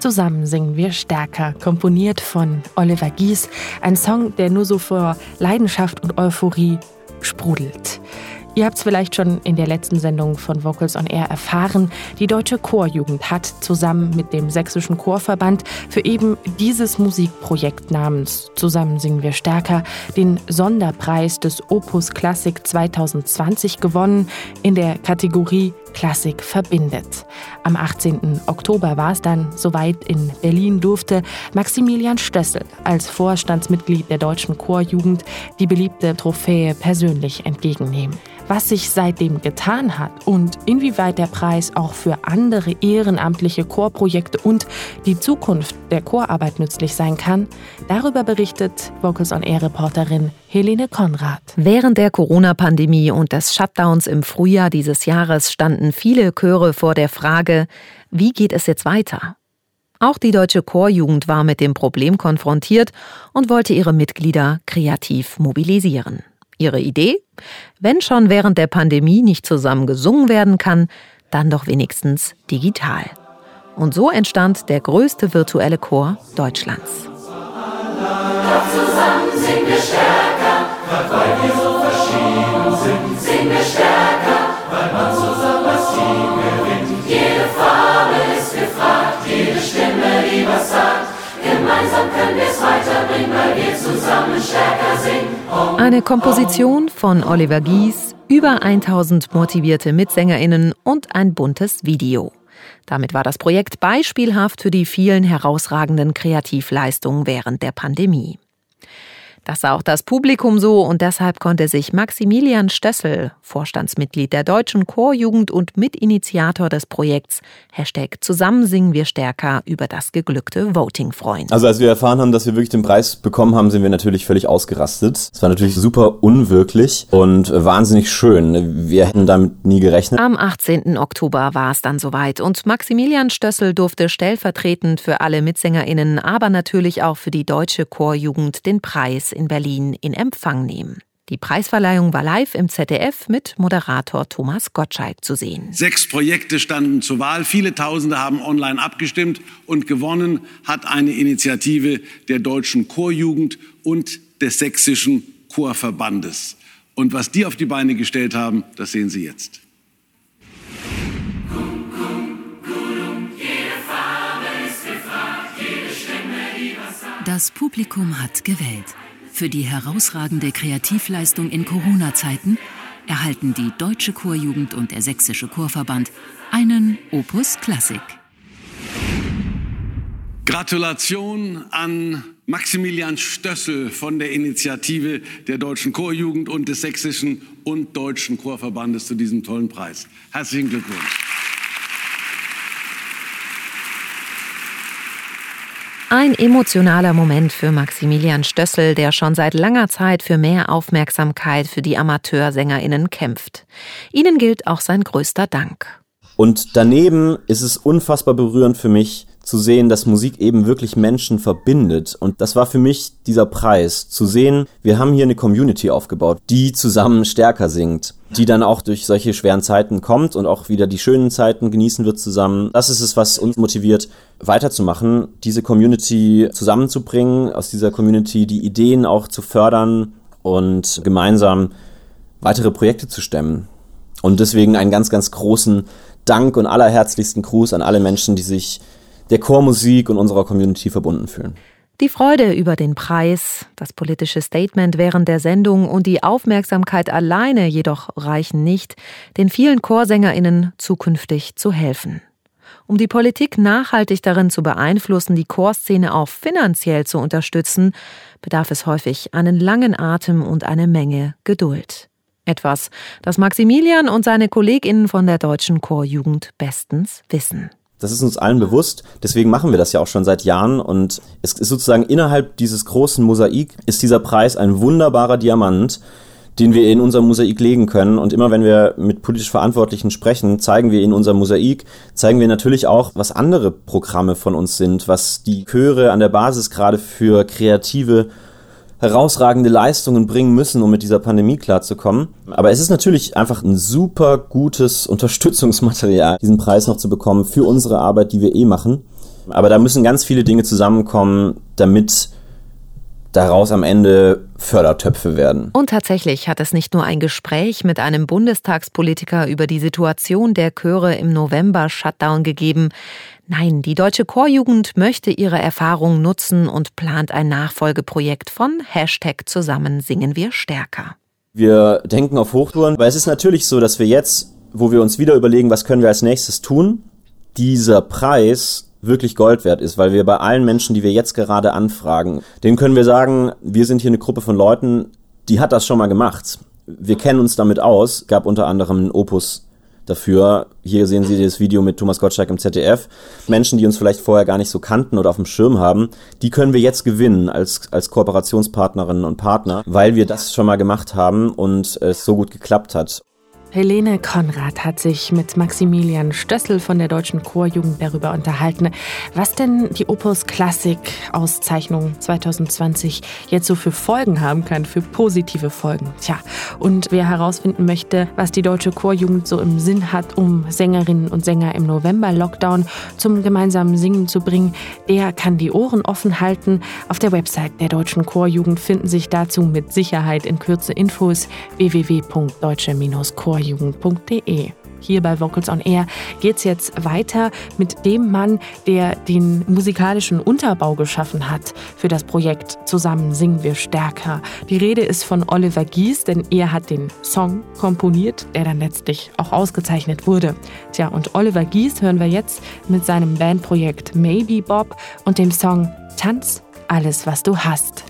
Zusammen singen wir stärker, komponiert von Oliver Gies, ein Song, der nur so vor Leidenschaft und Euphorie sprudelt. Ihr habt es vielleicht schon in der letzten Sendung von Vocals on Air erfahren. Die Deutsche Chorjugend hat zusammen mit dem Sächsischen Chorverband für eben dieses Musikprojekt namens Zusammen singen wir stärker den Sonderpreis des Opus Klassik 2020 gewonnen in der Kategorie Klassik verbindet. Am 18. Oktober war es dann soweit in Berlin durfte Maximilian Stössel als Vorstandsmitglied der Deutschen Chorjugend die beliebte Trophäe persönlich entgegennehmen was sich seitdem getan hat und inwieweit der Preis auch für andere ehrenamtliche Chorprojekte und die Zukunft der Chorarbeit nützlich sein kann, darüber berichtet Vocals on Air Reporterin Helene Konrad. Während der Corona-Pandemie und des Shutdowns im Frühjahr dieses Jahres standen viele Chöre vor der Frage, wie geht es jetzt weiter? Auch die deutsche Chorjugend war mit dem Problem konfrontiert und wollte ihre Mitglieder kreativ mobilisieren. Ihre Idee? Wenn schon während der Pandemie nicht zusammen gesungen werden kann, dann doch wenigstens digital. Und so entstand der größte virtuelle Chor Deutschlands. Zusammen singen wir stärker, weil wir so verschieden sind. Singen wir stärker, weil man zusammen das Team gewinnt. Jede Farbe ist gefragt, jede Stimme, die was sagt. Gemeinsam können wir es weiterbringen, weil wir zusammen stärker. Eine Komposition von Oliver Gies, über 1000 motivierte MitsängerInnen und ein buntes Video. Damit war das Projekt beispielhaft für die vielen herausragenden Kreativleistungen während der Pandemie. Das sah auch das Publikum so und deshalb konnte sich Maximilian Stössel, Vorstandsmitglied der Deutschen Chorjugend und Mitinitiator des Projekts Hashtag Zusammen singen wir stärker über das geglückte Voting freuen. Also als wir erfahren haben, dass wir wirklich den Preis bekommen haben, sind wir natürlich völlig ausgerastet. Es war natürlich super unwirklich und wahnsinnig schön. Wir hätten damit nie gerechnet. Am 18. Oktober war es dann soweit und Maximilian Stössel durfte stellvertretend für alle MitsängerInnen, aber natürlich auch für die Deutsche Chorjugend den Preis in Berlin in Empfang nehmen. Die Preisverleihung war live im ZDF mit Moderator Thomas Gottschalk zu sehen. Sechs Projekte standen zur Wahl. Viele Tausende haben online abgestimmt und gewonnen hat eine Initiative der Deutschen Chorjugend und des Sächsischen Chorverbandes. Und was die auf die Beine gestellt haben, das sehen Sie jetzt. Das Publikum hat gewählt. Für die herausragende Kreativleistung in Corona-Zeiten erhalten die Deutsche Chorjugend und der Sächsische Chorverband einen Opus Klassik. Gratulation an Maximilian Stössel von der Initiative der Deutschen Chorjugend und des Sächsischen und Deutschen Chorverbandes zu diesem tollen Preis. Herzlichen Glückwunsch. Ein emotionaler Moment für Maximilian Stössel, der schon seit langer Zeit für mehr Aufmerksamkeit für die Amateursängerinnen kämpft. Ihnen gilt auch sein größter Dank. Und daneben ist es unfassbar berührend für mich, zu sehen, dass Musik eben wirklich Menschen verbindet. Und das war für mich dieser Preis, zu sehen, wir haben hier eine Community aufgebaut, die zusammen stärker singt, die dann auch durch solche schweren Zeiten kommt und auch wieder die schönen Zeiten genießen wird zusammen. Das ist es, was uns motiviert, weiterzumachen, diese Community zusammenzubringen, aus dieser Community die Ideen auch zu fördern und gemeinsam weitere Projekte zu stemmen. Und deswegen einen ganz, ganz großen Dank und allerherzlichsten Gruß an alle Menschen, die sich der Chormusik und unserer Community verbunden fühlen. Die Freude über den Preis, das politische Statement während der Sendung und die Aufmerksamkeit alleine jedoch reichen nicht, den vielen Chorsängerinnen zukünftig zu helfen. Um die Politik nachhaltig darin zu beeinflussen, die Chorszene auch finanziell zu unterstützen, bedarf es häufig einen langen Atem und eine Menge Geduld. Etwas, das Maximilian und seine Kolleginnen von der Deutschen Chorjugend bestens wissen. Das ist uns allen bewusst. Deswegen machen wir das ja auch schon seit Jahren. Und es ist sozusagen innerhalb dieses großen Mosaik ist dieser Preis ein wunderbarer Diamant, den wir in unser Mosaik legen können. Und immer wenn wir mit politisch Verantwortlichen sprechen, zeigen wir in unser Mosaik, zeigen wir natürlich auch, was andere Programme von uns sind, was die Chöre an der Basis gerade für kreative herausragende Leistungen bringen müssen, um mit dieser Pandemie klarzukommen. Aber es ist natürlich einfach ein super gutes Unterstützungsmaterial, diesen Preis noch zu bekommen für unsere Arbeit, die wir eh machen. Aber da müssen ganz viele Dinge zusammenkommen, damit daraus am Ende Fördertöpfe werden. Und tatsächlich hat es nicht nur ein Gespräch mit einem Bundestagspolitiker über die Situation der Chöre im November-Shutdown gegeben. Nein, die deutsche Chorjugend möchte ihre Erfahrung nutzen und plant ein Nachfolgeprojekt von Hashtag Zusammen singen wir stärker. Wir denken auf Hochtouren, weil es ist natürlich so, dass wir jetzt, wo wir uns wieder überlegen, was können wir als nächstes tun, dieser Preis wirklich Gold wert ist, weil wir bei allen Menschen, die wir jetzt gerade anfragen, denen können wir sagen, wir sind hier eine Gruppe von Leuten, die hat das schon mal gemacht. Wir kennen uns damit aus, gab unter anderem einen Opus dafür. Hier sehen Sie das Video mit Thomas Gottschalk im ZDF. Menschen, die uns vielleicht vorher gar nicht so kannten oder auf dem Schirm haben, die können wir jetzt gewinnen als, als Kooperationspartnerinnen und Partner, weil wir das schon mal gemacht haben und es so gut geklappt hat. Helene Konrad hat sich mit Maximilian Stössel von der Deutschen Chorjugend darüber unterhalten, was denn die Opus Klassik Auszeichnung 2020 jetzt so für Folgen haben kann, für positive Folgen. Tja, und wer herausfinden möchte, was die Deutsche Chorjugend so im Sinn hat, um Sängerinnen und Sänger im November-Lockdown zum gemeinsamen Singen zu bringen, der kann die Ohren offen halten. Auf der Website der Deutschen Chorjugend finden sich dazu mit Sicherheit in Kürze Infos www.deutsche-chor chorjugend.de. Hier bei Vocals on Air geht es jetzt weiter mit dem Mann, der den musikalischen Unterbau geschaffen hat für das Projekt Zusammen singen wir stärker. Die Rede ist von Oliver Gies, denn er hat den Song komponiert, der dann letztlich auch ausgezeichnet wurde. Tja, und Oliver Gies hören wir jetzt mit seinem Bandprojekt Maybe Bob und dem Song Tanz alles, was du hast.